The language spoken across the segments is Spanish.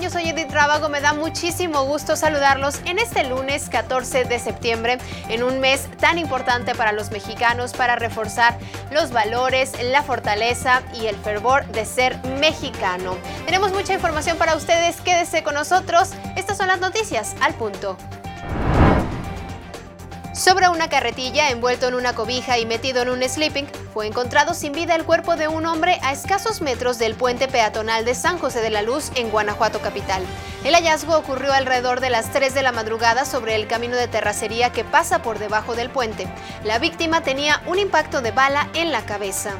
Yo soy Edith Rábago, me da muchísimo gusto saludarlos en este lunes 14 de septiembre, en un mes tan importante para los mexicanos para reforzar los valores, la fortaleza y el fervor de ser mexicano. Tenemos mucha información para ustedes, quédese con nosotros. Estas son las noticias al punto. Sobre una carretilla, envuelto en una cobija y metido en un sleeping, fue encontrado sin vida el cuerpo de un hombre a escasos metros del puente peatonal de San José de la Luz en Guanajuato capital. El hallazgo ocurrió alrededor de las 3 de la madrugada sobre el camino de terracería que pasa por debajo del puente. La víctima tenía un impacto de bala en la cabeza.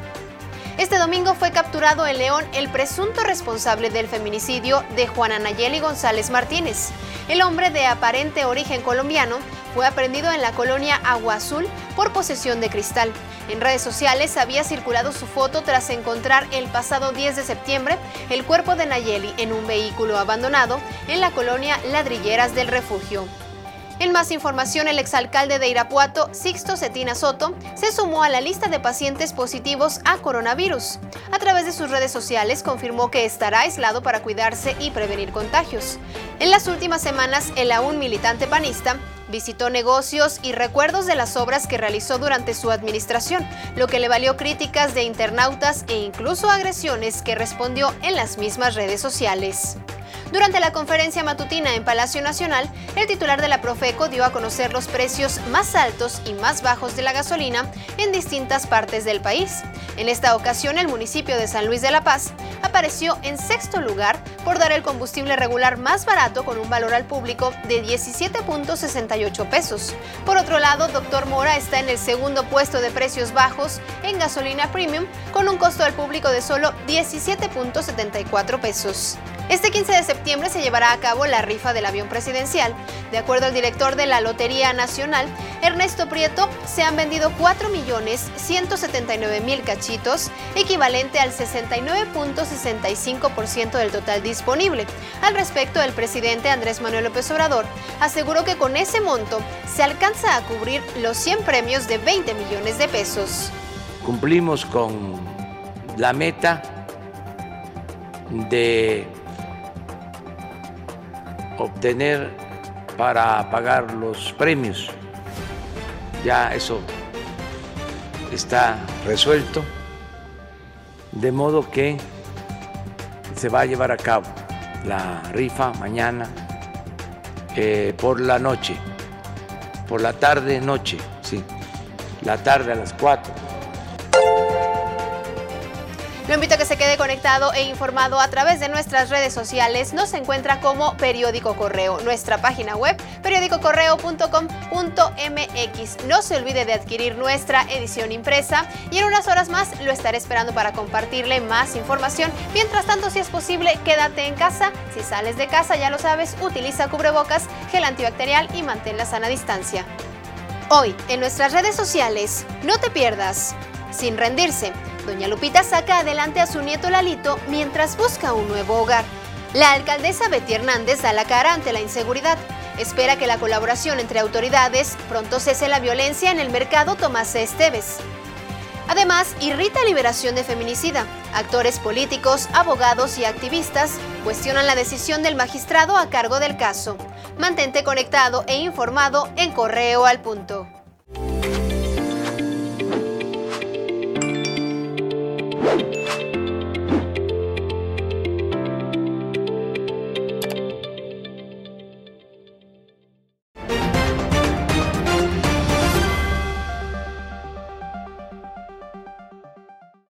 Este domingo fue capturado en León el presunto responsable del feminicidio de Juana Nayeli González Martínez. El hombre de aparente origen colombiano fue aprendido en la colonia Agua Azul por posesión de cristal. En redes sociales había circulado su foto tras encontrar el pasado 10 de septiembre el cuerpo de Nayeli en un vehículo abandonado en la colonia Ladrilleras del Refugio. En más información, el exalcalde de Irapuato, Sixto Cetina Soto, se sumó a la lista de pacientes positivos a coronavirus. A través de sus redes sociales confirmó que estará aislado para cuidarse y prevenir contagios. En las últimas semanas, el aún militante panista visitó negocios y recuerdos de las obras que realizó durante su administración, lo que le valió críticas de internautas e incluso agresiones que respondió en las mismas redes sociales. Durante la conferencia matutina en Palacio Nacional, el titular de la Profeco dio a conocer los precios más altos y más bajos de la gasolina en distintas partes del país. En esta ocasión, el municipio de San Luis de la Paz apareció en sexto lugar por dar el combustible regular más barato con un valor al público de 17.68 pesos. Por otro lado, Doctor Mora está en el segundo puesto de precios bajos en gasolina premium con un costo al público de solo 17.74 pesos. Este 15 de septiembre se llevará a cabo la rifa del avión presidencial. De acuerdo al director de la Lotería Nacional, Ernesto Prieto, se han vendido 4.179.000 cachitos, equivalente al 69.65% del total disponible. Al respecto, el presidente Andrés Manuel López Obrador aseguró que con ese monto se alcanza a cubrir los 100 premios de 20 millones de pesos. Cumplimos con la meta de obtener para pagar los premios. Ya eso está resuelto, de modo que se va a llevar a cabo la rifa mañana eh, por la noche, por la tarde noche, sí, la tarde a las 4 lo invito a que se quede conectado e informado a través de nuestras redes sociales. Nos encuentra como Periódico Correo, nuestra página web periódicocorreo.com.mx. No se olvide de adquirir nuestra edición impresa y en unas horas más lo estaré esperando para compartirle más información. Mientras tanto, si es posible, quédate en casa. Si sales de casa, ya lo sabes, utiliza cubrebocas, gel antibacterial y mantén la sana distancia. Hoy, en nuestras redes sociales, no te pierdas, sin rendirse Doña Lupita saca adelante a su nieto Lalito mientras busca un nuevo hogar. La alcaldesa Betty Hernández da la cara ante la inseguridad. Espera que la colaboración entre autoridades pronto cese la violencia en el mercado Tomás Esteves. Además, irrita liberación de feminicida. Actores políticos, abogados y activistas cuestionan la decisión del magistrado a cargo del caso. Mantente conectado e informado en Correo al Punto.